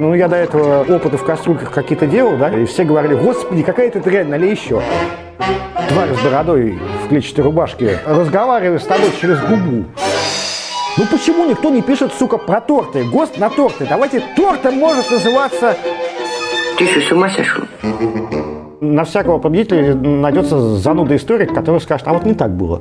Ну, я до этого опыты в кастрюльках какие-то делал, да, и все говорили, господи, какая ты дрянь, налей еще. Тварь с бородой в клетчатой рубашке разговаривает с тобой через губу. Ну почему никто не пишет, сука, про торты? ГОСТ на торты. Давайте тортом может называться... Ты что, с ума сошел? На всякого победителя найдется зануда историк, который скажет, а вот не так было.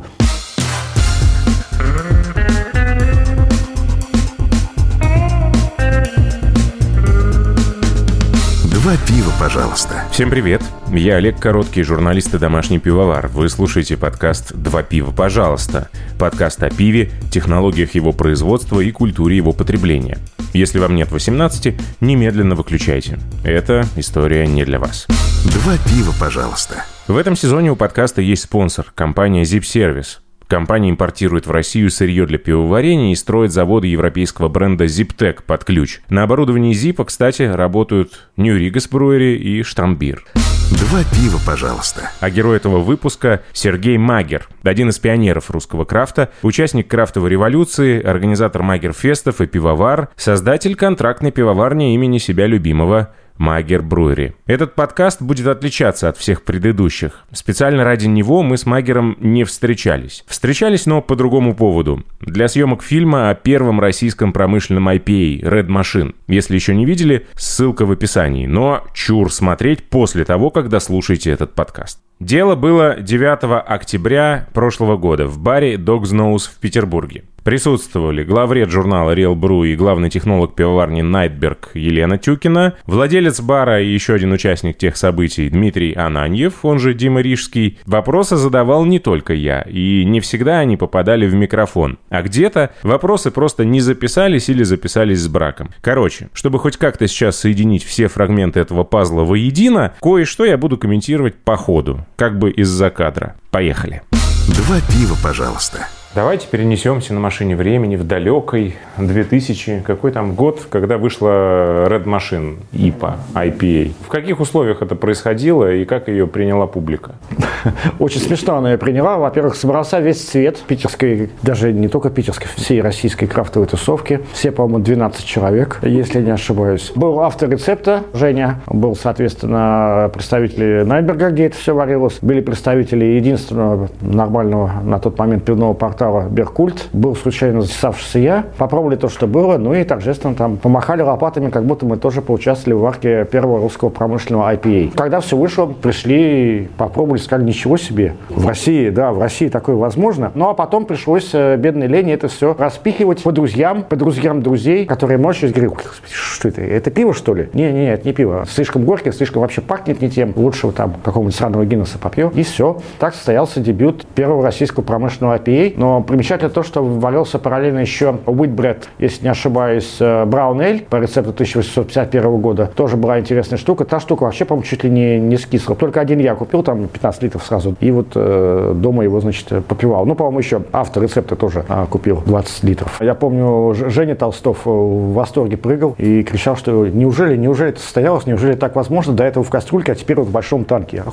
Два пива, пожалуйста. Всем привет! Я Олег Короткий, журналист и домашний пивовар. Вы слушаете подкаст «Два пива, пожалуйста». Подкаст о пиве, технологиях его производства и культуре его потребления. Если вам нет 18, немедленно выключайте. Эта история не для вас. Два пива, пожалуйста. В этом сезоне у подкаста есть спонсор – компания Zip Service. Компания импортирует в Россию сырье для пивоварения и строит заводы европейского бренда Ziptec под ключ. На оборудовании Zip, кстати, работают Rigas Brewery и Штамбир. Два пива, пожалуйста. А герой этого выпуска – Сергей Магер, один из пионеров русского крафта, участник крафтовой революции, организатор Магер-фестов и пивовар, создатель контрактной пивоварни имени себя любимого Магер Бруери. Этот подкаст будет отличаться от всех предыдущих. Специально ради него мы с Магером не встречались. Встречались, но по другому поводу. Для съемок фильма о первом российском промышленном IPA Red Machine. Если еще не видели, ссылка в описании. Но чур смотреть после того, как дослушаете этот подкаст. Дело было 9 октября прошлого года в баре Dog's Nose в Петербурге. Присутствовали главред журнала Real Brew и главный технолог пивоварни Найтберг Елена Тюкина, владелец бара и еще один участник тех событий Дмитрий Ананьев, он же Дима Рижский. Вопросы задавал не только я, и не всегда они попадали в микрофон. А где-то вопросы просто не записались или записались с браком. Короче, чтобы хоть как-то сейчас соединить все фрагменты этого пазла воедино, кое-что я буду комментировать по ходу, как бы из-за кадра. Поехали. Два пива, пожалуйста. Давайте перенесемся на машине времени в далекой 2000, какой там год, когда вышла Red Machine, IPA, IPA. В каких условиях это происходило и как ее приняла публика? Очень смешно она ее приняла. Во-первых, собрался весь цвет питерской, даже не только питерской, всей российской крафтовой тусовки. Все, по-моему, 12 человек, если не ошибаюсь. Был автор рецепта, Женя. Был, соответственно, представители Найберга, где это все варилось. Были представители единственного нормального на тот момент пивного порта портала Беркульт. Был случайно засавшийся я. Попробовали то, что было, ну и торжественно там помахали лопатами, как будто мы тоже поучаствовали в варке первого русского промышленного IPA. Когда все вышло, пришли, попробовали, сказали, ничего себе. В России, да, в России такое возможно. Ну а потом пришлось э, бедной Лене это все распихивать по друзьям, по друзьям друзей, которые мочились, говорили, что это, это пиво что ли? Не, не, это не пиво. Слишком горькое, слишком вообще пахнет не тем. Лучше там какого-нибудь сраного Гиннесса попьем. И все. Так состоялся дебют первого российского промышленного IPA. Но но примечательно то, что ввалился параллельно еще Уитбред, если не ошибаюсь, Браун Эль по рецепту 1851 года. Тоже была интересная штука. Та штука вообще, по-моему, чуть ли не, не скисла. Только один я купил, там 15 литров сразу. И вот э, дома его, значит, попивал. Ну, по-моему, еще автор рецепта тоже э, купил 20 литров. Я помню, Женя Толстов в восторге прыгал и кричал, что неужели, неужели это состоялось, неужели так возможно, до этого в кастрюльке, а теперь вот в большом танке.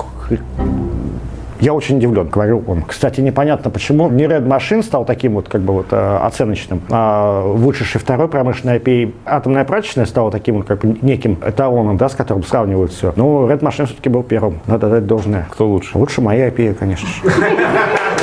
Я очень удивлен, говорил он. Кстати, непонятно, почему не Red Machine стал таким вот как бы вот э, оценочным, а вышедший второй промышленный IPA, атомная прачечная стала таким вот как бы неким эталоном, да, с которым сравнивают все. Ну, Red Machine все-таки был первым, надо дать должное. Кто лучше? Лучше моя IPA, конечно же.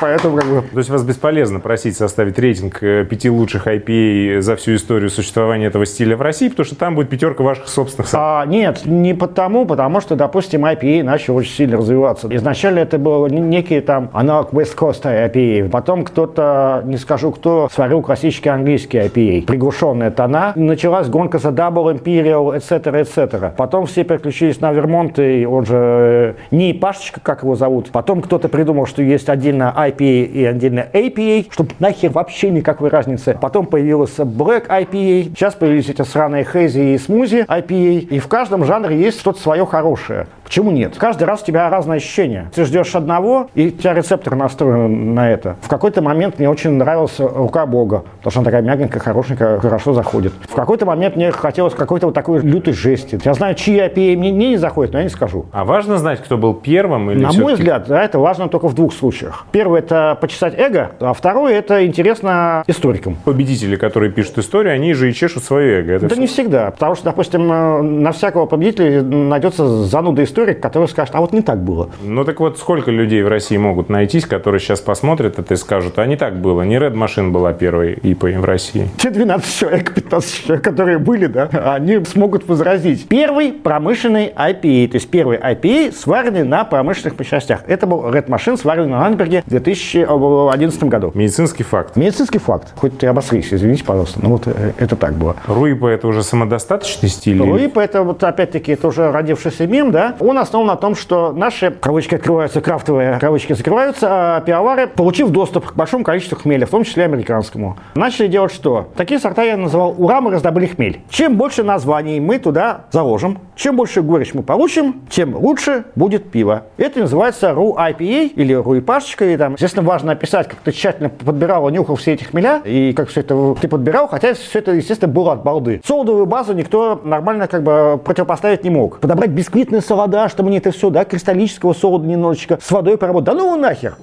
Поэтому как бы... То есть вас бесполезно просить составить рейтинг э, пяти лучших IPA за всю историю существования этого стиля в России, потому что там будет пятерка ваших собственных. А, нет, не потому, потому что, допустим, IPA начал очень сильно развиваться. Изначально это был некий там аналог West Coast IPA. Потом кто-то, не скажу кто, сварил классический английский IPA. Приглушенные тона. Началась гонка за Double Imperial, etc., etc. Потом все переключились на Вермонт, и он же э, не Пашечка, как его зовут. Потом кто-то придумал, что есть отдельно IPA и отдельно APA, чтобы нахер вообще никакой разницы. Потом появился Black IPA, сейчас появились эти сраные Hazy и Smoothie IPA, и в каждом жанре есть что-то свое хорошее. Почему нет? Каждый раз у тебя разное ощущение. Ты ждешь одного, и у тебя рецептор настроен на это. В какой-то момент мне очень нравилась рука Бога, потому что она такая мягенькая, хорошенькая, хорошо заходит. В какой-то момент мне хотелось какой-то вот такой лютой жести. Я знаю, чьи IPA мне не заходят, но я не скажу. А важно знать, кто был первым? Или На мой взгляд, да, это важно только в двух случаях. Первый – это почесать эго, а второй – это интересно историкам. Победители, которые пишут историю, они же и чешут свое эго. Это Это всё. не всегда, потому что, допустим, э, на всякого победителя найдется зануда историк, который скажет, а вот не так было. Ну так вот, сколько людей в России могут найтись, которые сейчас посмотрят это и скажут, а не так было, не Red Machine была первой ИПой в России. Те 12 человек, 15 человек, которые были, да, они смогут возразить. Первый промышленный IPA, то есть первый IPA, сваренный на промышленных мощностях. Это был Red Machine, сваренный на Ландберге в 2011 году. Медицинский факт. Медицинский факт. Хоть ты обосрись, извините, пожалуйста, но вот э, это так было. Руипа это уже самодостаточный стиль? Луип, это вот опять-таки это уже родившийся мем, да, он основан на том, что наши кавычки открываются, крафтовые кавычки закрываются, а пивовары, получив доступ к большому количеству хмеля, в том числе американскому, начали делать что? Такие сорта я называл «Ура, мы раздобыли хмель». Чем больше названий мы туда заложим, чем больше горечь мы получим, тем лучше будет пиво. Это называется RU IPA или руипашечка. И там, естественно, важно описать, как ты тщательно подбирал и нюхал все эти хмеля, и как все это ты подбирал, хотя все это, естественно, было от балды. Солодовую базу никто нормально как бы противопоставить не мог. Подобрать бисквитный солода, чтобы не это все, да, кристаллического солода немножечко, с водой поработать. Да ну нахер!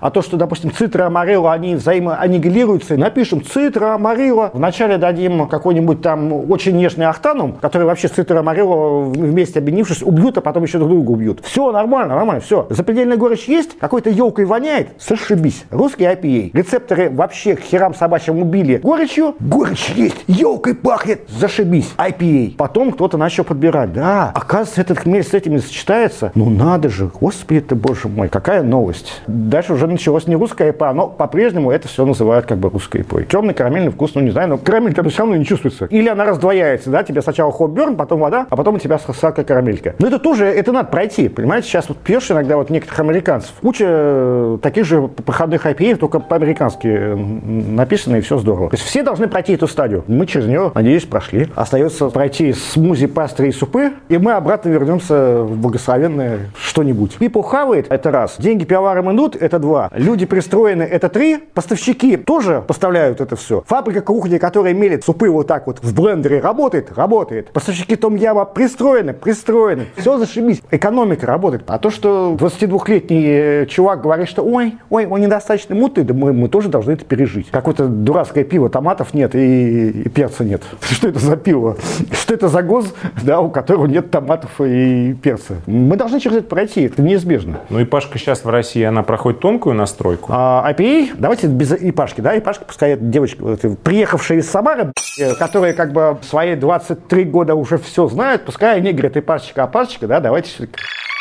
А то, что, допустим, цитра амарилла, они взаимоаннигилируются, напишем цитра амарилла. Вначале дадим какой-нибудь там очень нежный ахтанум, который вообще с цитра амарилла вместе объединившись убьют, а потом еще друг друга убьют. Все нормально, нормально, все. Запредельная горечь есть, какой-то елкой воняет, сошибись. Русский IPA. Рецепторы вообще к херам собачьим убили горечью. Горечь есть, елкой пахнет, зашибись. IPA. Потом кто-то начал подбирать. Да, оказывается, этот хмель с этими сочетается. Ну надо же, господи ты, боже мой, какая новость. Дальше уже началось не русская ИПА, но по-прежнему это все называют как бы русской ИПой. Темный карамельный вкус, ну не знаю, но карамель там все равно не чувствуется. Или она раздвояется, да, тебе сначала хопберн, потом вода, а потом у тебя сладкая карамелька. Но это тоже, это надо пройти, понимаете, сейчас вот пьешь иногда вот некоторых американцев, куча э, таких же проходных IPA, только по-американски э, написано и все здорово. То есть все должны пройти эту стадию. Мы через нее, надеюсь, прошли. Остается пройти смузи, пастры и супы, и мы обратно вернемся в благословенное что-нибудь. People хавает, это раз. Деньги пивоварам идут, это два. Люди пристроены, это три. Поставщики тоже поставляют это все. Фабрика кухни, которая мелит супы вот так вот в блендере, работает? Работает. Поставщики том яма пристроены? Пристроены. Все зашибись. Экономика работает. А то, что 22-летний э, чувак говорит, что ой, ой, он недостаточно мутный, да мы, мы тоже должны это пережить. Какое-то дурацкое пиво, томатов нет и, и перца нет. Что это за пиво? Что это за гоз, да, у которого нет томатов и перца? Мы должны через это пройти, это неизбежно. Ну и Пашка сейчас в России, она проходит тонкую настройку. А IPA, давайте без ипашки, да, ипашка, пускай эта девочка, приехавшая из Самары, э, которая как бы в свои 23 года уже все знает, пускай они говорят ипашечка, апашечка, да, давайте все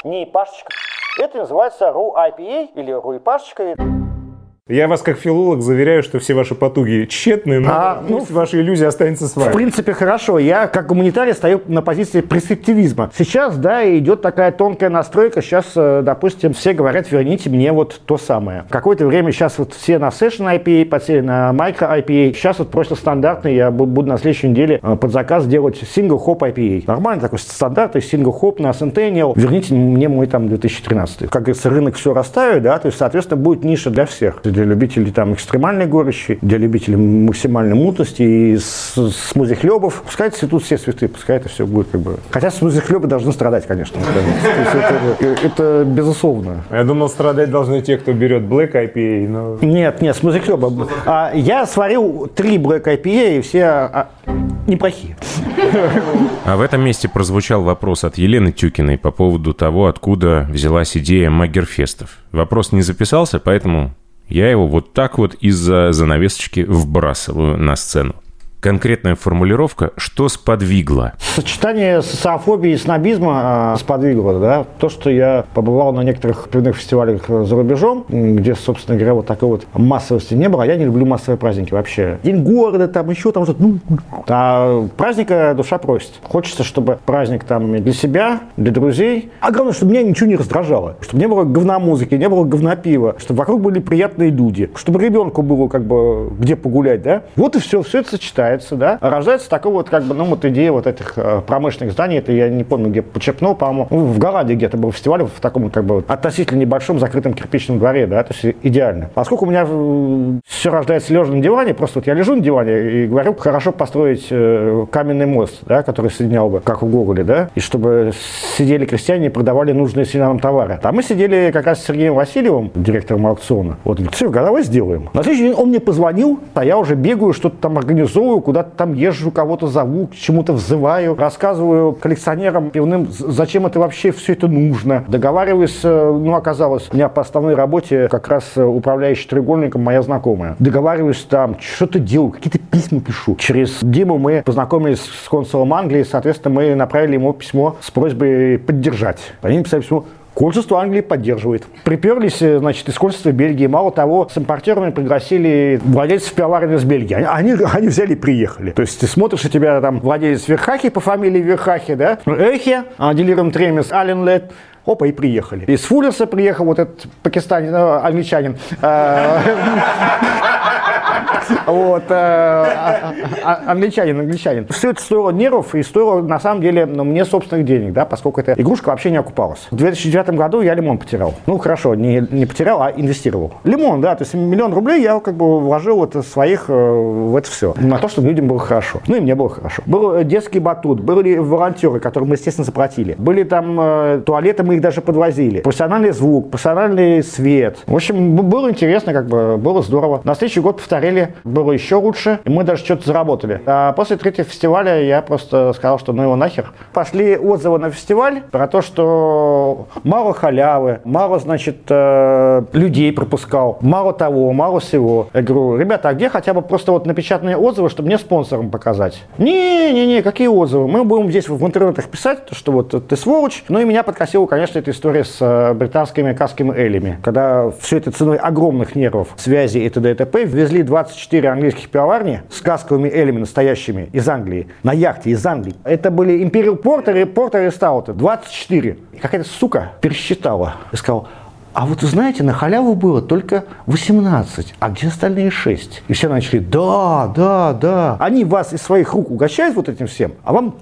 Не ипашечка. Это называется RU IPA или RU ипашечка. Я вас как филолог заверяю, что все ваши потуги тщетны, но А, ну, пусть ваши иллюзии останется с В вами. принципе, хорошо. Я, как гуманитарий, стою на позиции пресептивизма. Сейчас, да, идет такая тонкая настройка. Сейчас, э, допустим, все говорят, верните мне вот то самое. Какое-то время сейчас вот все на Session IPA, подсели на Micro IPA. Сейчас вот просто стандартный. Я бу- буду на следующей неделе э, под заказ делать Single Hop IPA. Нормальный такой стандартный Single Hop на Centennial. Верните мне мой там 2013. Как говорится, рынок все расставит, да, то есть, соответственно, будет ниша для всех. Для любителей там экстремальной горечи, для любителей максимальной мутности и с- смузи-хлебов. Пускай цветут все цветы, пускай это все будет как бы... Хотя смузи-хлебы должны страдать, конечно. Есть это, это безусловно. Я думал, страдать должны те, кто берет Black IPA, но... Нет, нет, смузи-хлеба. А, я сварил три Black IPA, и все а, неплохие. А в этом месте прозвучал вопрос от Елены Тюкиной по поводу того, откуда взялась идея Магерфестов. Вопрос не записался, поэтому я его вот так вот из-за занавесочки вбрасываю на сцену. Конкретная формулировка «что сподвигло?» Сочетание социофобии и снобизма э, сподвигло, да, то, что я побывал на некоторых пивных фестивалях э, за рубежом, где, собственно говоря, вот такой вот массовости не было, а я не люблю массовые праздники вообще. День города, там еще там что-то, ну, а праздника душа просит. Хочется, чтобы праздник там для себя, для друзей, а главное, чтобы меня ничего не раздражало, чтобы не было говна музыки, не было говна пива, чтобы вокруг были приятные люди, чтобы ребенку было как бы где погулять, да. Вот и все, все это сочетается. Рождается, да, рождается такой вот, как бы, ну, вот идея вот этих э, промышленных зданий, это я не помню, где почерпнул, по-моему, ну, в Голландии где-то был фестиваль в таком, как бы, относительно небольшом закрытом кирпичном дворе, да, то есть идеально. Поскольку у меня э, все рождается лежа на диване, просто вот я лежу на диване и говорю, хорошо построить э, каменный мост, да, который соединял бы, как в Гоголе, да, и чтобы сидели крестьяне и продавали нужные селянам товары. Там мы сидели как раз с Сергеем Васильевым, директором аукциона. Вот, говорит, Серега, давай сделаем. На следующий день он мне позвонил, а я уже бегаю, что-то там организовываю, куда-то там езжу, кого-то зову, к чему-то взываю, рассказываю коллекционерам пивным, зачем это вообще все это нужно. Договариваюсь, э, ну, оказалось, у меня по основной работе как раз э, управляющий треугольником моя знакомая. Договариваюсь там, что-то делаю, какие-то письма пишу. Через Диму мы познакомились с консулом Англии, соответственно, мы направили ему письмо с просьбой поддержать. Они написали письмо, Консульство Англии поддерживает. Приперлись, э, значит, из консульства Бельгии. Мало того, с импортерами пригласили владельцев пивоварен из Бельгии. Они, они, они взяли и приехали. То есть ты смотришь, у тебя там владелец Верхахи по фамилии Верхахи, да? Эхе, а, делиром Тремес, Аленлет, опа, и приехали. Из Фуллерса приехал вот этот пакистанин, э, англичанин. Э, вот, э, а, а, англичанин, англичанин. Все это стоило нервов и стоило, на самом деле, ну, мне собственных денег, да, поскольку эта игрушка вообще не окупалась. В 2009 году я лимон потерял. Ну, хорошо, не, не потерял, а инвестировал. Лимон, да, то есть миллион рублей я как бы вложил вот своих э, в это все. На то, чтобы людям было хорошо. Ну, и мне было хорошо. Был детский батут, были волонтеры, которым мы, естественно, заплатили. Были там э, туалеты, мы их даже подвозили. Профессиональный звук, профессиональный свет. В общем, было интересно, как бы, было здорово. На следующий год повторили было еще лучше, и мы даже что-то заработали. А после третьего фестиваля я просто сказал, что ну его нахер. Пошли отзывы на фестиваль про то, что мало халявы, мало, значит, э, людей пропускал, мало того, мало всего. Я говорю, ребята, а где хотя бы просто вот напечатанные отзывы, чтобы мне спонсорам показать? Не-не-не, какие отзывы? Мы будем здесь в интернетах писать, что вот ты сволочь. Ну и меня подкосила, конечно, эта история с э, британскими каскими элями, когда все это ценой огромных нервов, связи и т.д. и т.п. ввезли 24 четыре английских пивоварни с касковыми элями настоящими из Англии, на яхте из Англии. Это были Imperial Porter и Porter и Стауты. 24. И какая-то сука пересчитала и сказала, а вот знаете, на халяву было только 18, а где остальные 6? И все начали, да, да, да. Они вас из своих рук угощают вот этим всем, а вам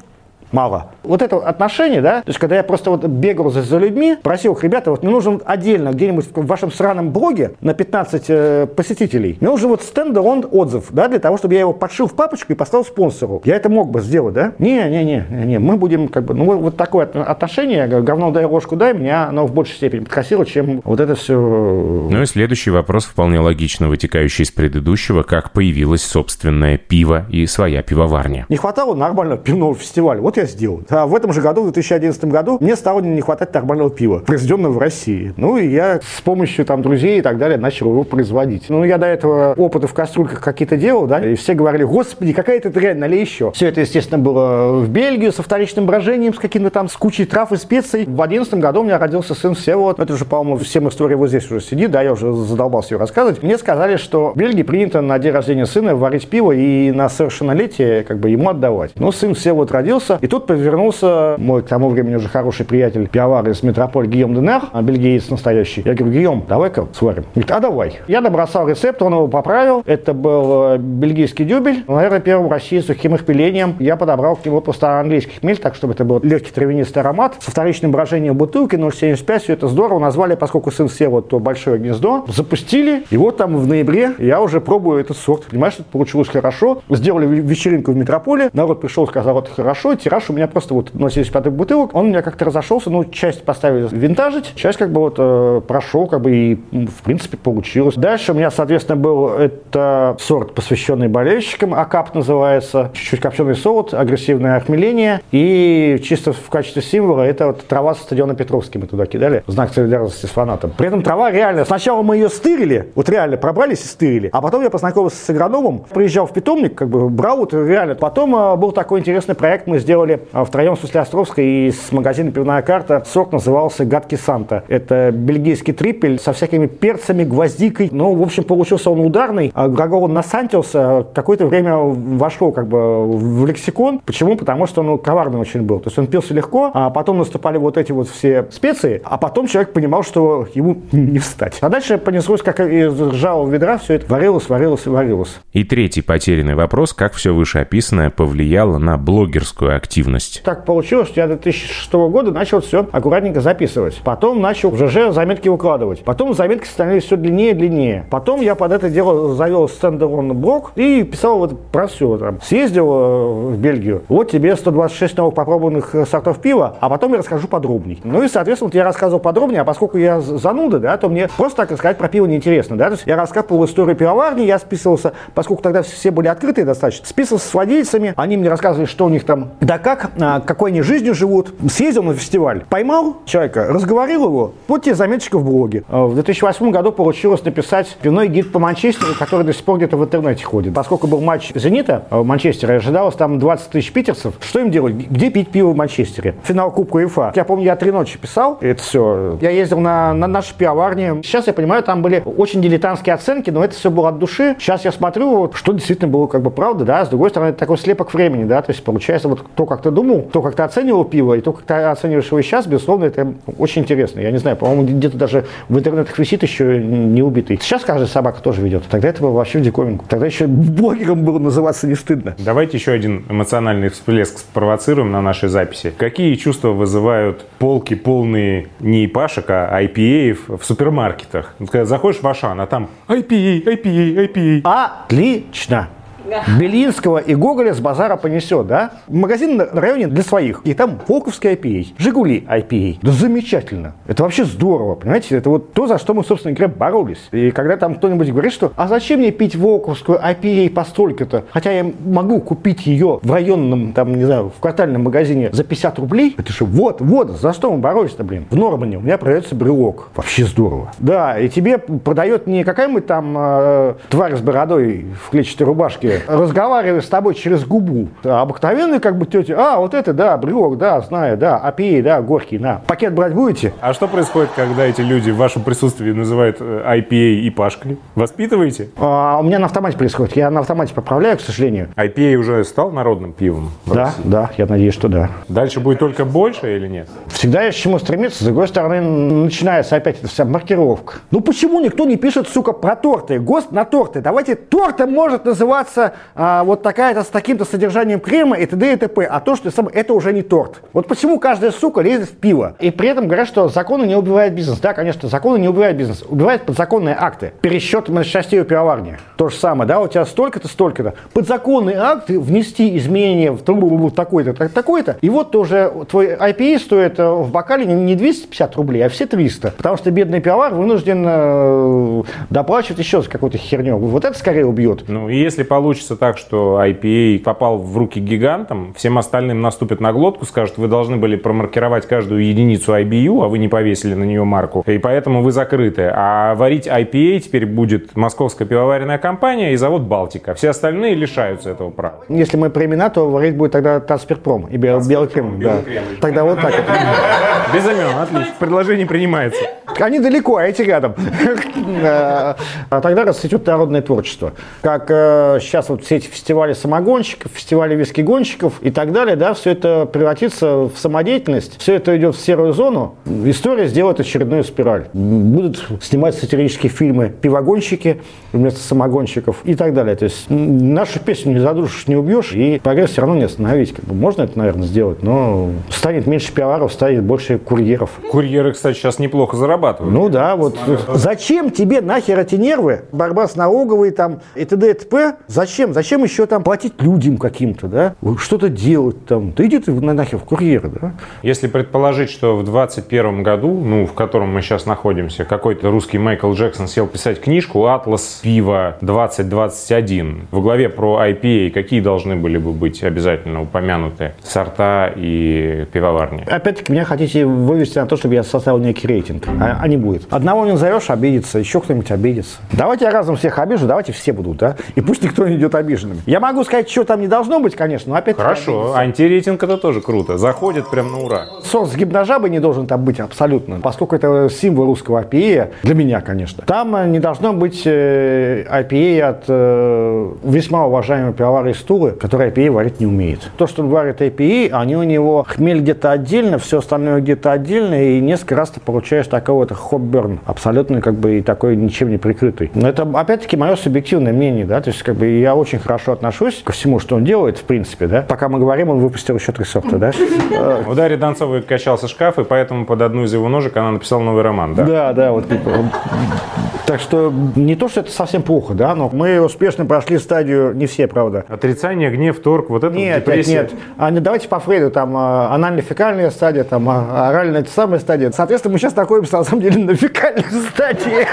мало. Вот это отношение, да, то есть когда я просто вот бегал за, за людьми, просил их, ребята, вот мне нужен отдельно где-нибудь в вашем сраном блоге на 15 э, посетителей, мне нужен вот стендалон отзыв, да, для того, чтобы я его подшил в папочку и послал спонсору. Я это мог бы сделать, да? Не, не, не, не, мы будем как бы, ну вот, вот такое отношение, говно дай, ложку дай, меня оно в большей степени подкосило, чем вот это все. Ну и следующий вопрос вполне логично вытекающий из предыдущего, как появилось собственное пиво и своя пивоварня. Не хватало нормального пивного фестиваля. Вот я сделал. А в этом же году, в 2011 году, мне стало не хватать нормального пива, произведенного в России. Ну, и я с помощью там друзей и так далее начал его производить. Ну, я до этого опыты в кастрюльках какие-то делал, да, и все говорили, господи, какая это дрянь, налей еще. Все это, естественно, было в Бельгию со вторичным брожением, с какими-то там, с кучей трав и специй. В 2011 году у меня родился сын Всеволод. Это уже, по-моему, всем история вот здесь уже сидит, да, я уже задолбался ее рассказывать. Мне сказали, что в Бельгии принято на день рождения сына варить пиво и на совершеннолетие как бы ему отдавать. Ну, сын Всеволод родился, и тут повернулся мой к тому времени уже хороший приятель пиавар из метрополь Гийом Денер, а бельгиец настоящий. Я говорю, Гийом, давай-ка сварим. Говорит, а давай. Я набросал рецепт, он его поправил. Это был э, бельгийский дюбель. Наверное, первым в России с сухим пилением. Я подобрал к нему просто английский хмель, так чтобы это был легкий травянистый аромат. Со вторичным брожением бутылки 0,75. Все это здорово. Назвали, поскольку сын сел вот то большое гнездо. Запустили. И вот там в ноябре я уже пробую этот сорт. Понимаешь, это получилось хорошо. Сделали вечеринку в метрополе. Народ пришел, сказал, вот хорошо. Тираж у меня просто вот 0,75 бутылок, он у меня как-то разошелся, ну, часть поставили винтажить, часть как бы вот э, прошел, как бы и, в принципе, получилось. Дальше у меня, соответственно, был это сорт, посвященный болельщикам, АКАП называется, чуть-чуть копченый солод, агрессивное охмеление, и чисто в качестве символа это вот трава со стадиона Петровский мы туда кидали, знак солидарности с фанатом. При этом трава реально, сначала мы ее стырили, вот реально пробрались и стырили, а потом я познакомился с агрономом, приезжал в питомник, как бы брал вот реально. Потом э, был такой интересный проект, мы сделали делали а, втроем с Сусле Островской и с магазина «Пивная карта». Сорт назывался «Гадкий Санта». Это бельгийский трипель со всякими перцами, гвоздикой. Ну, в общем, получился он ударный. А глагол «насантился» какое-то время вошло как бы в лексикон. Почему? Потому что он коварный очень был. То есть он пился легко, а потом наступали вот эти вот все специи, а потом человек понимал, что ему не встать. А дальше понеслось, как из ржавого ведра, все это варилось, варилось и варилось. И третий потерянный вопрос, как все вышеописанное повлияло на блогерскую активность. Так получилось, что я 2006 года начал все аккуратненько записывать. Потом начал в ЖЖ заметки выкладывать. Потом заметки становились все длиннее и длиннее. Потом я под это дело завел стендалон блог и писал вот про все. Там. Съездил э, в Бельгию, вот тебе 126 новых попробованных э, сортов пива, а потом я расскажу подробней. Ну и, соответственно, вот я рассказывал подробнее, а поскольку я зануда, да, то мне просто так рассказать про пиво неинтересно. Да? То есть я рассказывал историю пивоварни, я списывался, поскольку тогда все были открытые достаточно, списывался с владельцами, они мне рассказывали, что у них там, да как, а, какой они жизнью живут. Съездил на фестиваль, поймал человека, разговорил его, вот тебе заметочка в блоге. А, в 2008 году получилось написать пивной гид по Манчестеру, который до сих пор где-то в интернете ходит. Поскольку был матч «Зенита» в Манчестере, ожидалось там 20 тысяч питерцев. Что им делать? Где пить пиво в Манчестере? Финал Кубка УЕФА. Я помню, я три ночи писал это все. Я ездил на, на наши пивоварни. Сейчас я понимаю, там были очень дилетантские оценки, но это все было от души. Сейчас я смотрю, вот, что действительно было как бы правда, да. С другой стороны, это такой слепок времени, да. То есть получается вот то, как ты думал, то, как ты оценивал пиво, и то, как ты оцениваешь его сейчас, безусловно, это очень интересно. Я не знаю, по-моему, где-то даже в интернетах висит еще не убитый. Сейчас каждая собака тоже ведет. Тогда это было вообще в диковинку. Тогда еще блогером было называться не стыдно. Давайте еще один эмоциональный всплеск спровоцируем на нашей записи. Какие чувства вызывают полки полные не ипашек, а IPA в супермаркетах? Когда заходишь в Ашан, а там IPA, IPA, IPA. Отлично. Белинского и Гоголя с базара понесет, да? Магазин на районе для своих. И там Волковская IPA, Жигули IPA. Да замечательно. Это вообще здорово, понимаете? Это вот то, за что мы, собственно говоря, боролись. И когда там кто-нибудь говорит, что а зачем мне пить Волковскую IPA по столько-то? Хотя я могу купить ее в районном, там, не знаю, в квартальном магазине за 50 рублей. Это же вот, вот, за что мы боролись-то, блин? В Нормане у меня продается брелок. Вообще здорово. Да, и тебе продает не какая-нибудь там э, тварь с бородой в клетчатой рубашке, разговаривает с тобой через губу. А как бы тетя, а, вот это, да, брелок, да, знаю, да, апей, да, горький, на. Пакет брать будете? А что происходит, когда эти люди в вашем присутствии называют э, IPA и пашкой? Воспитываете? А, у меня на автомате происходит. Я на автомате поправляю, к сожалению. IPA уже стал народным пивом? Да, России? да, я надеюсь, что да. Дальше будет только больше или нет? Всегда есть к чему стремиться. С другой стороны, начинается опять эта вся маркировка. Ну почему никто не пишет, сука, про торты? ГОСТ на торты. Давайте тортом может называться а, вот такая-то с таким-то содержанием крема и т.д. и т.п. А то, что сам, это уже не торт. Вот почему каждая сука лезет в пиво. И при этом говорят, что законы не убивают бизнес. Да, конечно, законы не убивают бизнес. Убивают подзаконные акты. Пересчет частей у пивоварни. То же самое, да, у тебя столько-то, столько-то. Подзаконные акты внести изменения в такой-то, такой-то. И вот тоже твой IPA стоит э, в бокале не 250 рублей, а все 300. Потому что бедный пивовар вынужден э, доплачивать еще за какую-то херню. Вот это скорее убьет. Ну, и если получится так, что IPA попал в руки гигантам, всем остальным наступят на глотку, скажут, вы должны были промаркировать каждую единицу IBU, а вы не повесили на нее марку, и поэтому вы закрыты. А варить IPA теперь будет Московская пивоваренная компания и завод Балтика. Все остальные лишаются этого права. Если мы про имена, то варить будет тогда Таспирпром и Белый, крем. Да. Тогда вот так. Без имен, отлично. Предложение принимается. Они далеко, а эти рядом. А тогда расцветет народное творчество. Как сейчас вот все эти фестивали самогонщиков, фестивали виски-гонщиков и так далее, да, все это превратится в самодеятельность, все это идет в серую зону. История сделает очередную спираль. Будут снимать сатирические фильмы «Пивогонщики» вместо самогонщиков и так далее. То есть нашу песню не задушишь, не убьешь, и прогресс все равно не остановить. Как бы можно это, наверное, сделать, но станет меньше пивоваров, станет больше курьеров. Курьеры, кстати, сейчас неплохо зарабатывают. Ну да, вот. Зачем тебе нахер эти нервы? Борьба с налоговой там и т.д. и т.п. Зачем? Зачем еще там платить людям каким-то, да? Что-то делать там. Да иди ты нахер в курьеры, да? Если предположить, что в 21 году, ну, в котором мы сейчас находимся, какой-то русский Майкл Джексон сел писать книжку «Атлас пива 2021». В главе про IPA какие должны были бы быть обязательно упомянуты сорта и пивоварни? Опять-таки, меня хотите вывести на то, чтобы я составил некий рейтинг. А, а не будет. Одного не назовешь, обидится, еще кто-нибудь обидится. Давайте я разом всех обижу, давайте все будут, да? И пусть никто не идет обиженными. Я могу сказать, что там не должно быть, конечно, но опять Хорошо, антирейтинг это тоже круто. Заходит прям на ура. Сорт гипножабы не должен там быть абсолютно, поскольку это символ русского IPA, для меня, конечно. Там э, не должно быть э, IPA от э, весьма уважаемого пивовара из Тулы, который IPA варить не умеет. То, что он варит IPA, они у него хмель где-то отдельно, все остальное где-то отдельно, и несколько раз ты получаешь такой вот хопберн, абсолютно как бы и такой ничем не прикрытый. Но это, опять-таки, мое субъективное мнение, да, то есть как бы я очень хорошо отношусь ко всему, что он делает, в принципе, да. Пока мы говорим, он выпустил еще три сорта, да. У Дарьи Донцовой качался шкаф, и поэтому под одну из его ножек она написала новый роман, да? Да, да, вот. Так что не то, что это совсем плохо, да, но мы успешно прошли стадию, не все, правда. Отрицание, гнев, торг, вот это Нет, нет, депрессия. нет. А, не, давайте по Фрейду, там а, анально-фекальная стадия, там а, оральная это самая стадия. Соответственно, мы сейчас находимся, на самом деле, на фекальной стадии.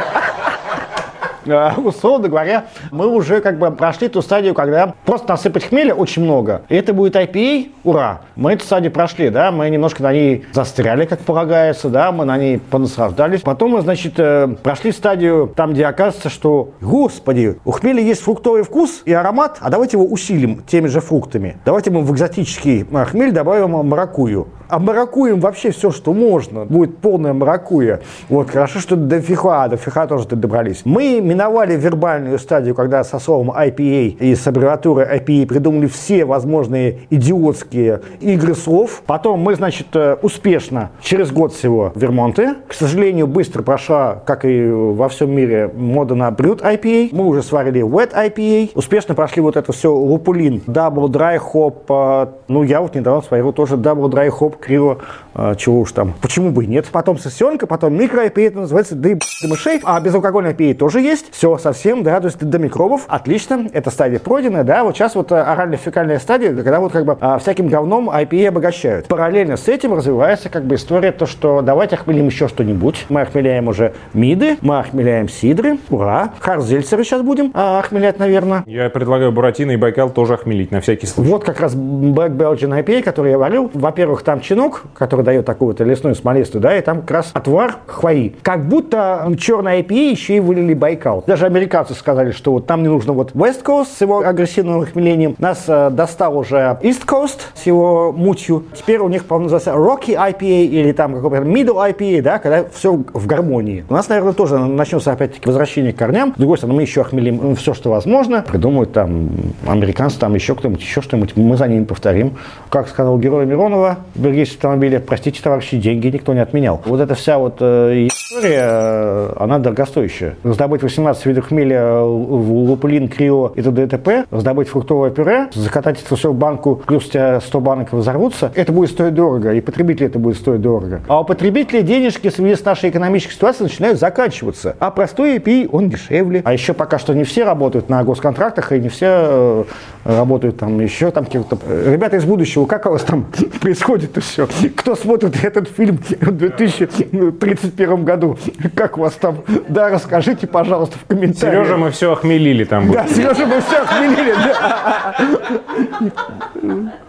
А, Условно говоря, мы уже как бы прошли ту стадию, когда просто насыпать хмеля очень много. И это будет IPA, ура. Мы эту стадию прошли, да, мы немножко на ней застряли, как полагается, да, мы на ней понаслаждались. Потом мы, значит, э, прошли стадию там, где оказывается, что, господи, у хмеля есть фруктовый вкус и аромат, а давайте его усилим теми же фруктами. Давайте мы в экзотический а, хмель добавим маракую. Обмаракуем вообще все, что можно. Будет полная маракуя. Вот, хорошо, что до фиха, до фиха тоже добрались. Мы миновали вербальную стадию, когда со словом IPA и с аббревиатурой IPA придумали все возможные идиотские игры слов. Потом мы, значит, э, успешно через год всего Вермонты. К сожалению, быстро прошла, как и во всем мире, мода на брют IPA. Мы уже сварили wet IPA. Успешно прошли вот это все лупулин, double dry hop. э, Ну, я вот недавно сварил тоже double dry hop криво, э, чего уж там, почему бы и нет. Потом сессионка, потом микро IPA, это называется до мышей. А безалкогольный IPA тоже есть. Все совсем, да, то есть до микробов. Отлично, эта стадия пройдена, да. Вот сейчас вот э, орально-фекальная стадия, когда вот как бы а, всяким говном IPA обогащают. Параллельно с этим развивается как бы история, то, что давайте охмелим еще что-нибудь. Мы охмеляем уже миды, мы охмеляем сидры, ура. Харзельцеры сейчас будем а, охмелять, наверное. Я предлагаю Буратино и Байкал тоже охмелить на всякий случай. Вот как раз Black Belgian IPA, который я варил. Во-первых, там чинок, который дает такую вот лесную смолистую, да, и там как раз отвар хвои. Как будто черный IPA еще и вылили Байкал. Даже американцы сказали, что вот нам не нужно вот West Coast с его агрессивным хмелением. Нас э, достал уже East Coast с его мутью. Теперь у них, по-моему, называется Rocky IPA или там какой-то Middle IPA, да, когда все в гармонии. У нас, наверное, тоже начнется опять-таки возвращение к корням. С другой стороны, мы еще охмелим все, что возможно. Придумают там американцы, там еще кто-нибудь, еще что-нибудь. Мы за ними повторим. Как сказал герой Миронова, берегись автомобиля, простите, товарищи, деньги никто не отменял. Вот эта вся вот э, история, э, она дорогостоящая. Раздобыть 18 видов хмеля в лупулин, крио и т.д. и т.п., раздобыть фруктовое пюре, закатать все в банку, плюс у тебя 100 банок взорвутся, это будет стоить дорого, и потребителю это будет стоить дорого. А у потребителей денежки в связи с нашей экономической ситуацией начинают заканчиваться. А простой API, он дешевле. А еще пока что не все работают на госконтрактах, и не все э, работают там еще там какие-то... Ребята из будущего, как у вас там происходит все? Кто смотрит этот фильм в 2031 году? Как у вас там? Да, расскажите, пожалуйста, в комментариях. Сережа, мы все охмелили там. Да, будет. Сережа, мы все отменили. Да.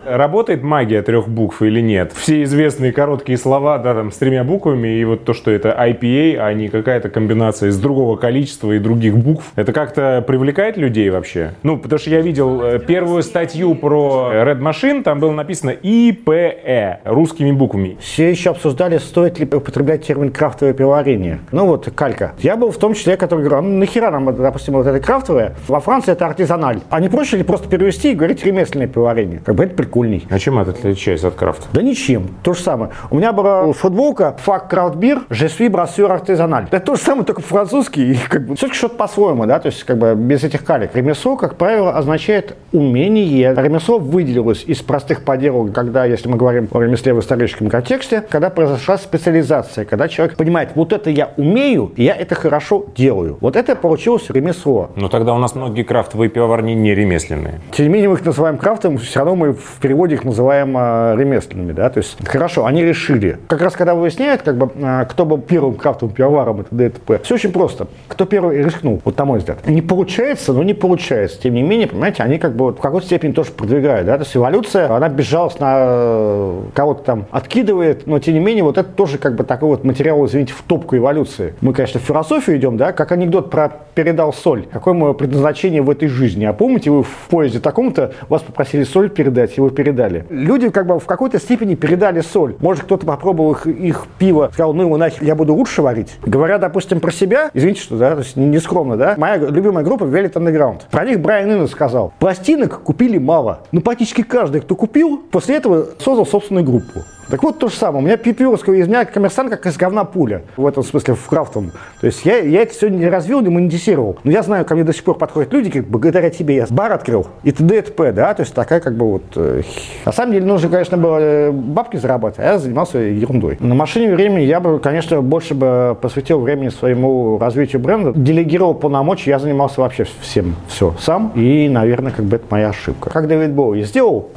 Работает магия трех букв или нет? Все известные короткие слова, да, там, с тремя буквами, и вот то, что это IPA, а не какая-то комбинация из другого количества и других букв, это как-то привлекает людей вообще? Ну, потому что я видел э, первую статью про Red Machine, там было написано IPE русскими буквами. Все еще обсуждали, стоит ли употреблять термин крафтовое пивоварение. Ну вот, калька. Я был в том числе, который говорил, ну нахера нам, допустим, вот это крафтовое? Во Франции это артизаналь. А не проще ли просто перевести и говорить ремесленное пивоварение? Как бы это прикольней. А чем это отличается от крафта? Да ничем. То же самое. У меня была футболка «Фак крафтбир, je suis brasseur artisanal». Это то же самое, только французский. И как бы все-таки что-то по-своему, да, то есть как бы без этих калек. Ремесло, как правило, означает умение. Ремесло выделилось из простых поделок, когда, если мы говорим о ремесле в историческом контексте, когда произошла специализация, когда человек понимает, вот это я умею, и я это хорошо делаю. Вот это получилось ремесло. Ну тогда у нас многие крафтовые пивоварни не ремесленные. Тем не менее, мы их называем крафтом, все равно мы в переводе их называем э, ремесленными, да, то есть хорошо, они решили. Как раз когда выясняют, как бы, э, кто был первым крафтовым пивоваром, это ДТП, все очень просто. Кто первый рискнул, вот на мой взгляд. Не получается, но не получается. Тем не менее, понимаете, они как бы вот в какой-то степени тоже продвигают, да, то есть эволюция, она безжалостно э, кого-то там откидывает, но тем не менее, вот это тоже как бы такой вот материал, извините, в топку эволюции. Мы, конечно, в философию идем, да, как анекдот про передал соль. Какое мое предназначение в этой жизни? А помните, вы в поезде таком-то вас попросили соль передать, вы передали. Люди как бы в какой-то степени передали соль. Может, кто-то попробовал их, их пиво, сказал, ну его нахер, я буду лучше варить. Говоря, допустим, про себя, извините, что, да, то есть не, скромно, да, моя любимая группа Velvet Underground. Про них Брайан Иннес сказал, пластинок купили мало. Ну, практически каждый, кто купил, после этого создал собственную группу. Так вот то же самое. У меня пипюрского из меня коммерсант как из говна пуля. В этом смысле, в крафтовом. То есть я, я это все не развил, не монетизировал. Но я знаю, ко мне до сих пор подходят люди, как благодаря тебе я бар открыл и т.д. и т.п. Да? То есть такая как бы вот... Э, на самом деле нужно, конечно, было э, бабки зарабатывать, а я занимался ерундой. На машине времени я бы, конечно, больше бы посвятил времени своему развитию бренда. Делегировал полномочия, я занимался вообще всем, все сам. И, наверное, как бы это моя ошибка. Как Дэвид Боуи сделал,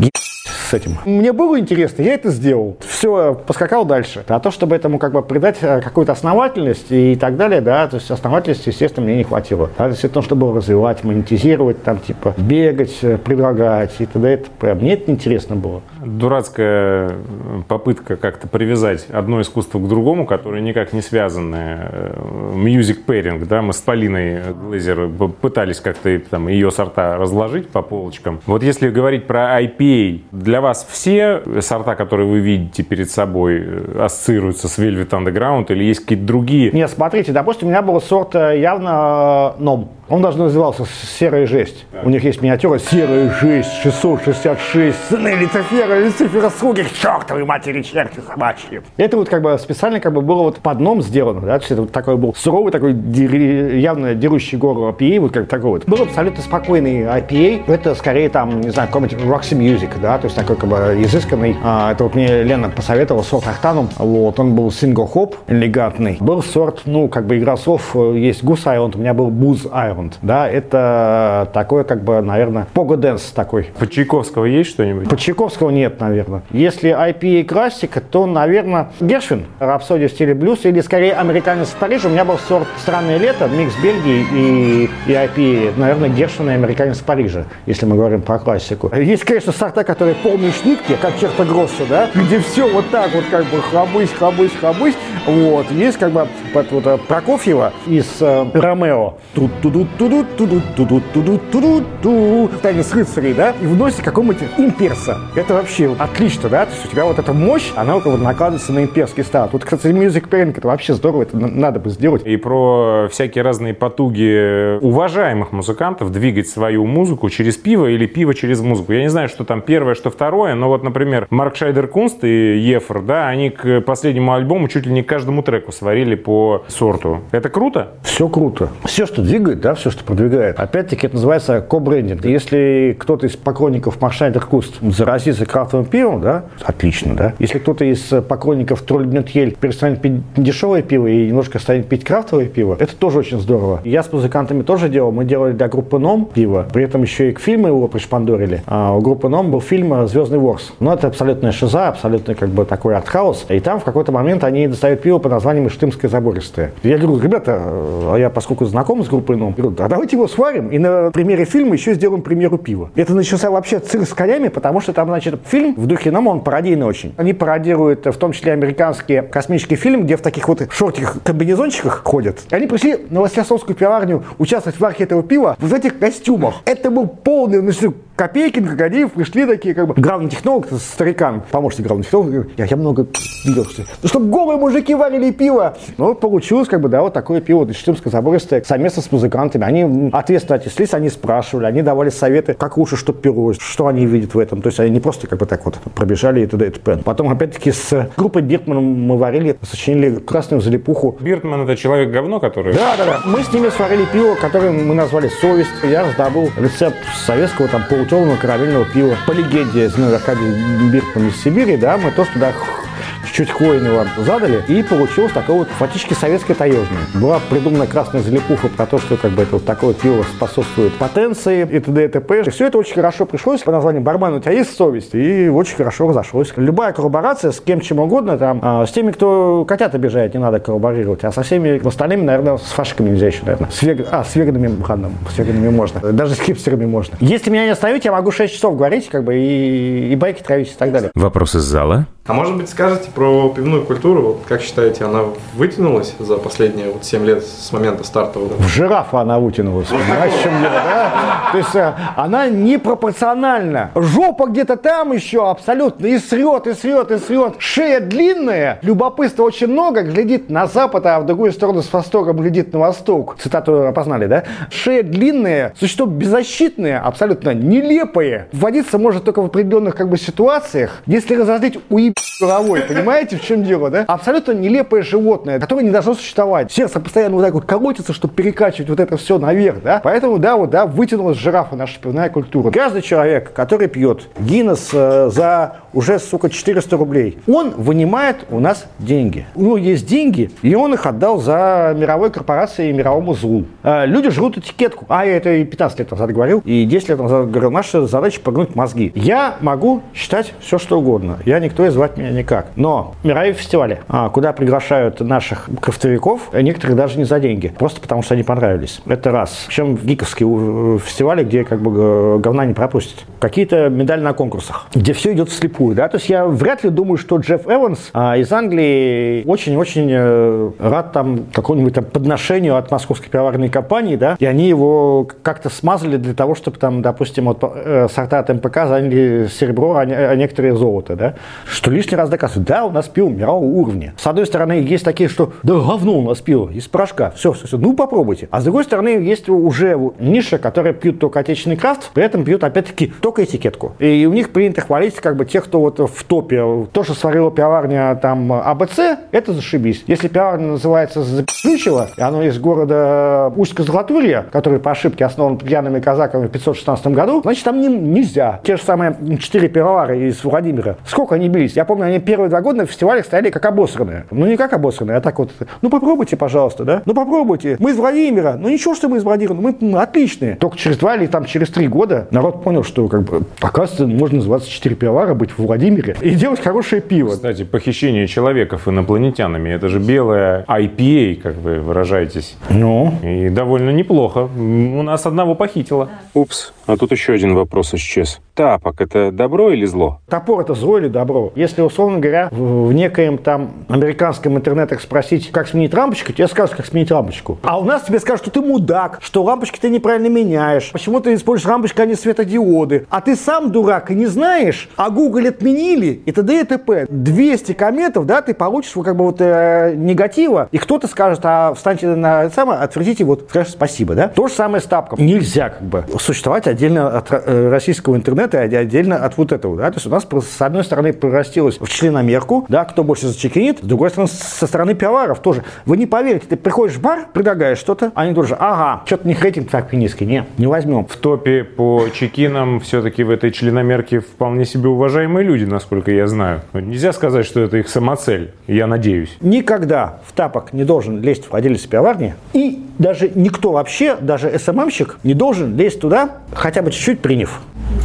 с этим. Мне было интересно, я это сделал. Все, поскакал дальше. А то, чтобы этому как бы придать э, какую-то основательность и так далее, да, то есть основательности, естественно, мне не хватило. А если то, чтобы развивать, монетизировать, там, типа, бегать, э, предлагать и т.д. и. Мне это неинтересно было. Дурацкая попытка как-то привязать одно искусство к другому, которые никак не связаны. Music pairing, да, мы с Полиной Глазер пытались как-то там ее сорта разложить по полочкам. Вот если говорить про IPA, для вас все сорта, которые вы видите перед собой, э, ассоциируются с Velvet Underground или есть какие-то другие? Нет, смотрите, допустим, у меня был сорт э, явно э, ном. Он даже назывался «Серая жесть». Да. У них есть миниатюра «Серая жесть», 666, сыны Люцифера, Люцифера слуги, к чертовой матери черти собачьи. Это вот как бы специально как бы было вот под ном сделано, да, то есть это вот такой был суровый, такой дери, явно дерущий гору IPA, вот как такой вот. Был абсолютно спокойный IPA, это скорее там, не знаю, какой-нибудь Roxy Music, да, то есть такой как бы изысканный. А, это вот мне Лена посоветовала сорт Ахтанум, вот, он был single hop, элегантный. Был сорт, ну, как бы игра слов, э, есть Goose Island, у меня был Booze Island. Да, это такой, как бы, наверное, погоденс такой. По Чайковского есть что-нибудь? По Чайковского нет, наверное. Если IPA классика, то, наверное, Гершвин, рапсодия в стиле блюз, или скорее американец в Париже. У меня был сорт «Странное лето», микс Бельгии и, и IPA. Наверное, Гершвин и американец в Париже, если мы говорим про классику. Есть, конечно, сорта, которые полные шнитки, как черта Гросса, да, где все вот так вот как бы хлобысь, хлобысь, хлобысь. Вот. Есть как бы вот, вот Прокофьева из э, Ромео. Тут туду туду туду туду туду туду ту танец рыцарей, да, и вносит какому-нибудь имперса. Это вообще отлично, да, то есть у тебя вот эта мощь, она вот, вот накладывается на имперский стат. Вот, кстати, Music Pairing, это вообще здорово, это надо бы сделать. И про всякие разные потуги уважаемых музыкантов двигать свою музыку через пиво или пиво через музыку. Я не знаю, что там первое, что второе, но вот, например, Маркшейдер Кунст и Ефр, да, они к последнему альбому чуть ли не каждому треку сварили по сорту. Это круто? Все круто. Все, что двигает, да, все, что продвигает. Опять-таки, это называется ко-брендинг. Если кто-то из поклонников Маркшейдер Кунст заразится крафтовым пивом, да, отлично, да. Если кто-то из поклонников Тролль Гнёт перестанет пить дешевое пиво и немножко станет пить крафтовое пиво, это тоже очень здорово. Я с музыкантами тоже делал. Мы делали для группы НОМ пиво, при этом еще и к фильму его пришпандорили. А у группы НОМ был фильм «Звездный ворс». Но это абсолютная шиза, абсолютно как бы такой артхаус. И там в какой-то момент они достают пиво под названием «Штымское забористое». Я говорю, ребята, а я поскольку знаком с группой НОМ, говорю, а давайте его сварим и на примере фильма еще сделаем примеру пива. Это начался вообще цирк с конями, потому что там, значит, фильм в духе Нома, он пародийный очень. Они пародируют в том числе американский космический фильм, где в таких вот шортиках комбинезончиках ходят. И они пришли на Василосовскую пиварню участвовать в архе этого пива в этих костюмах. Это был полный, ну, Копейкин, Крокодилов пришли такие, как бы, главный технолог, старикан, помощник главного технолога, я, я много видел, что, ну, чтобы голые мужики варили пиво. Ну, получилось, как бы, да, вот такое пиво, Штымское забористое, совместно с музыкантами. Они ответственно отнеслись, они спрашивали, они давали советы, как лучше, что пилось, что они видят в этом. То есть они не просто как бы так вот пробежали и туда и т.п. Потом, опять-таки, с группой Биртмана мы варили, сочинили красную залипуху. Биртман это человек-говно, который... Да, да, да. Мы с ними сварили пиво, которое мы назвали «Совесть». Я раздобыл рецепт советского там пол темного карамельного пива. По легенде, Аркадий Биркман из Сибири, да, мы тоже туда чуть-чуть хвойного задали, и получилось такое вот фактически советское таежное. Была придумана красная залипуха про то, что как бы это вот такое пиво способствует потенции и т.д. и т.п. И все это очень хорошо пришлось по названию «Бармен, у тебя есть совесть?» И очень хорошо разошлось. Любая коллаборация с кем чем угодно, там, а, с теми, кто котят обижает, не надо коллаборировать, а со всеми остальными, наверное, с фашиками нельзя еще, наверное. С вег... А, с веганами, ладно, с веганами можно. Даже с хипстерами можно. Если меня не остановить, я могу 6 часов говорить, как бы, и, и байки травить и так далее. Вопрос из зала. А может быть, скажете про пивную культуру? Вот как считаете, она вытянулась за последние вот 7 лет с момента старта? Вот В жирафа она вытянулась, понимаешь, в чем дело, да? То есть э, она непропорциональна. Жопа где-то там еще абсолютно и срет, и срет, и срет. Шея длинная, любопытства очень много, глядит на запад, а в другую сторону с восторгом глядит на восток. Цитату опознали, да? Шея длинная, существо беззащитное, абсолютно нелепое. Вводиться может только в определенных как бы ситуациях, если разозлить уеб головой, понимаете, в чем дело, да? Абсолютно нелепое животное, которое не должно существовать. Сердце постоянно вот так вот колотится, чтобы перекачивать вот это все наверх, да? Поэтому, да, вот, да, вытянулась жирафа наша пивная культура. Каждый человек, который пьет Гиннес э, за уже, сука, 400 рублей, он вынимает у нас деньги. У него есть деньги, и он их отдал за мировой корпорации и мировому злу. Э, люди жрут этикетку. А я это и 15 лет назад говорил, и 10 лет назад говорил, наша задача погнуть мозги. Я могу считать все, что угодно. Я никто и звать меня никак. Но мировые фестивали, а, куда приглашают наших крафтовиков, некоторые даже не за деньги, просто потому что они понравились. Это раз. Причем гиковские э, фестивали, где как бы э, говна не пропустят. Какие-то медали на конкурсах, где все идет вслепую. Да? То есть я вряд ли думаю, что Джефф Эванс а, из Англии очень-очень э, рад там какому-нибудь там подношению от московской пивоварной компании, да, и они его как-то смазали для того, чтобы там, допустим, вот, сорта от МПК заняли серебро, а, а некоторые золото, да, что лишний раз доказывает, да, у нас пиво мирового уровня. С одной стороны, есть такие, что да говно у нас пиво из порошка, все, все, все, ну попробуйте. А с другой стороны, есть уже ниша, которая пьют только отечественный крафт, при этом пьют, опять-таки, только этикетку. И у них принято хвалить как бы тех, кто вот в топе. То, что сварила пивоварня там АБЦ, это зашибись. Если пивоварня называется Запиключево, и оно из города Усть-Золотурья, который по ошибке основан пьяными казаками в 516 году, значит, там не- нельзя. Те же самые четыре пивовара из Владимира. Сколько они бились? Я помню, они первые два года на фестивалях стояли как обосранные. Ну, не как обосранные, а так вот. Ну, попробуйте, пожалуйста, да? Ну, попробуйте. Мы из Владимира. Ну, ничего, что мы из Владимира. Ну, мы отличные. Только через два или там через три года народ понял, что, как бы, оказывается, можно называться четыре пивовара, быть в Владимире и делать хорошее пиво. Кстати, похищение человеков инопланетянами, это же белая IPA, как вы выражаетесь. Ну, И довольно неплохо. У нас одного похитило. Упс, а тут еще один вопрос исчез. Тапок – это добро или зло? Топор это зло или добро? Если, условно говоря, в, в некоем там американском интернетах спросить, как сменить лампочку, тебе скажут, как сменить лампочку. А у нас тебе скажут, что ты мудак, что лампочки ты неправильно меняешь, почему ты используешь лампочки, а не светодиоды. А ты сам дурак и не знаешь, а Google отменили и т.д. и т.п. 200 комментов, да, ты получишь как бы вот э, негатива, и кто-то скажет, а встаньте на это самое, отвердите, вот, скажешь спасибо, да? То же самое с тапком. Нельзя как бы существовать отдельно от э, российского интернета и отдельно от вот этого, да? То есть у нас с одной стороны превратилось в членомерку, да, кто больше зачекинит, с другой стороны со стороны пиаваров тоже. Вы не поверите, ты приходишь в бар, предлагаешь что-то, они тоже, ага, что-то не рейтинг так низкий, не, не возьмем. В топе по чекинам все-таки в этой членомерке вполне себе уважаемые люди, насколько я знаю. Нельзя сказать, что это их самоцель, я надеюсь. Никогда в тапок не должен лезть владелец пивоварни, и даже никто вообще, даже СММщик, не должен лезть туда, хотя бы чуть-чуть приняв.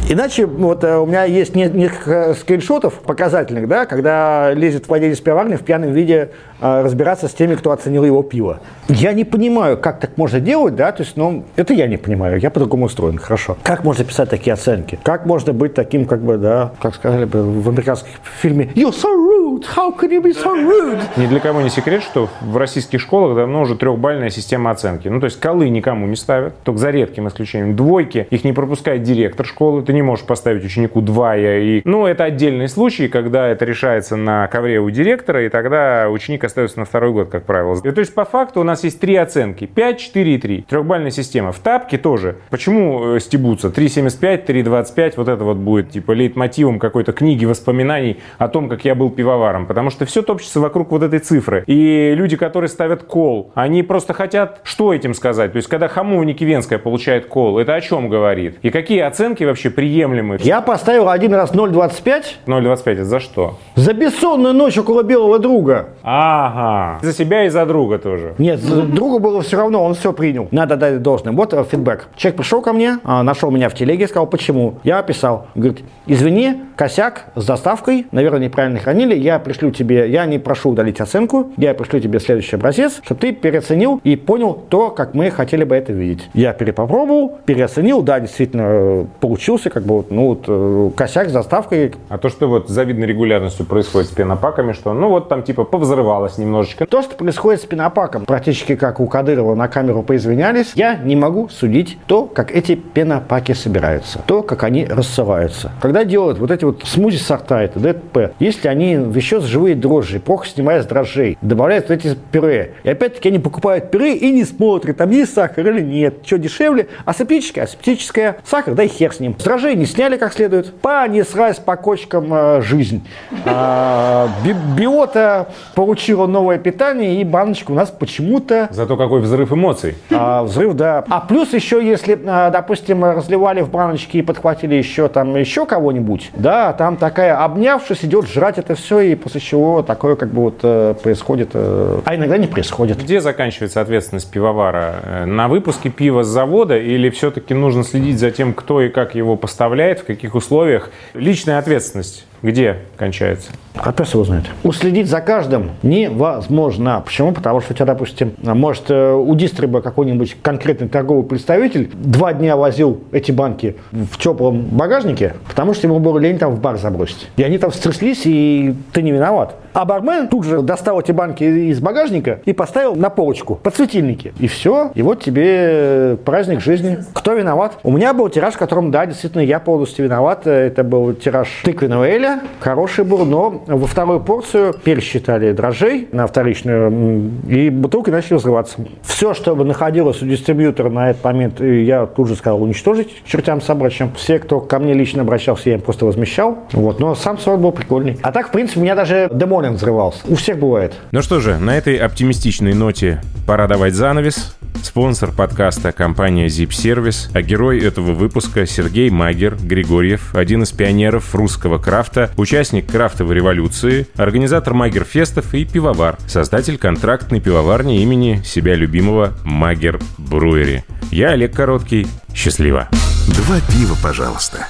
Иначе вот э, у меня есть не- несколько скриншотов показательных, да, когда лезет владелец пивоварни в пьяном виде э, разбираться с теми, кто оценил его пиво. Я не понимаю, как так можно делать, да, то есть, ну, это я не понимаю, я по-другому устроен, хорошо. Как можно писать такие оценки? Как можно быть таким, как бы, да, как сказали бы в американском фильме, you're so rude, how can you be so rude? Ни для кого не секрет, что в российских школах давно уже трехбальная система оценки. Ну, то есть колы никому не ставят, только за редким исключением. Двойки, их не пропускает директор школы, ты не можешь поставить ученику два. И... Ну, это отдельный случай, когда это решается на ковре у директора, и тогда ученик остается на второй год, как правило. И, то есть, по факту у нас есть три оценки. 5, 4 и 3. Трехбальная система. В тапке тоже. Почему э, стебутся? 3,75, 3,25. Вот это вот будет типа лейтмотивом какой-то книги воспоминаний о том, как я был пивоваром. Потому что все топчется вокруг вот этой цифры. И люди, которые ставят кол, они просто хотят что этим сказать? То есть, когда Хамовник и Венская получает кол, это о чем говорит? И какие оценки вообще приемлемы? Я поставил один раз 0,25 0,25 это за что? за бессонную ночь около белого друга. Ага. За себя и за друга тоже. Нет, за другу было все равно, он все принял. Надо дать должное. Вот э, фидбэк. Человек пришел ко мне, а, нашел меня в телеге, сказал, почему. Я описал. Говорит, извини, косяк с доставкой, наверное, неправильно хранили. Я пришлю тебе, я не прошу удалить оценку, я пришлю тебе следующий образец, чтобы ты переоценил и понял то, как мы хотели бы это видеть. Я перепопробовал, переоценил, да, действительно э, получился, как бы, вот, ну, вот, э, косяк с заставкой. А то, что вот с завидной регулярностью происходит с пенопаками, что, ну, вот там типа повзрывалось немножечко. То, что происходит с пенопаком, практически как у Кадырова на камеру поизвинялись, я не могу судить то, как эти пенопаки собираются, то, как они рассываются. Когда делают вот эти вот смузи сорта, это ДТП, если они еще живые дрожжи, плохо снимая с дрожжей, добавляют вот эти пюре, и опять-таки они покупают пюре и не смотрят, там есть сахар или нет, что дешевле, асептическое, асептическое, сахар, да и хер с ним. С дрожжей не сняли как следует, понеслась по кочкам э, жизнь. А, би- биота получила новое питание, и баночка у нас почему-то Зато какой взрыв эмоций. а, взрыв, да. А плюс еще, если, а, допустим, разливали в баночки и подхватили еще там еще кого-нибудь, да, там такая обнявшись идет жрать это все, и после чего такое как бы вот э, происходит, э, а иногда не происходит. Где заканчивается ответственность пивовара? На выпуске пива с завода или все-таки нужно следить за тем, кто и как его поставляет, в каких условиях? Личная ответственность где кончается? А пес его знает. Уследить за каждым невозможно. Почему? Потому что у тебя, допустим, может э, у дистриба какой-нибудь конкретный торговый представитель два дня возил эти банки в теплом багажнике, потому что ему было лень там в бар забросить. И они там стряслись, и ты не виноват. А бармен тут же достал эти банки из багажника и поставил на полочку под светильники. И все. И вот тебе праздник жизни. Кто виноват? У меня был тираж, в котором, да, действительно, я полностью виноват. Это был тираж тыквенного эля. Хороший был, но во вторую порцию пересчитали дрожжей на вторичную, и бутылки начали взрываться. Все, что находилось у дистрибьютора на этот момент, э, я тут же сказал уничтожить чертям собачьим. Все, кто ко мне лично обращался, я им просто возмещал. Вот. Но сам сорт был прикольный. А так, в принципе, у меня даже демолин взрывался. У всех бывает. Ну что же, на этой оптимистичной ноте пора давать занавес. Спонсор подкаста – компания Zip Service, а герой этого выпуска – Сергей Магер Григорьев, один из пионеров русского крафта, участник крафтовой революции, организатор Магер Фестов и пивовар, создатель контрактной пивоварни имени себя любимого Mager Brewery. Я Олег Короткий. Счастливо! Два пива, пожалуйста.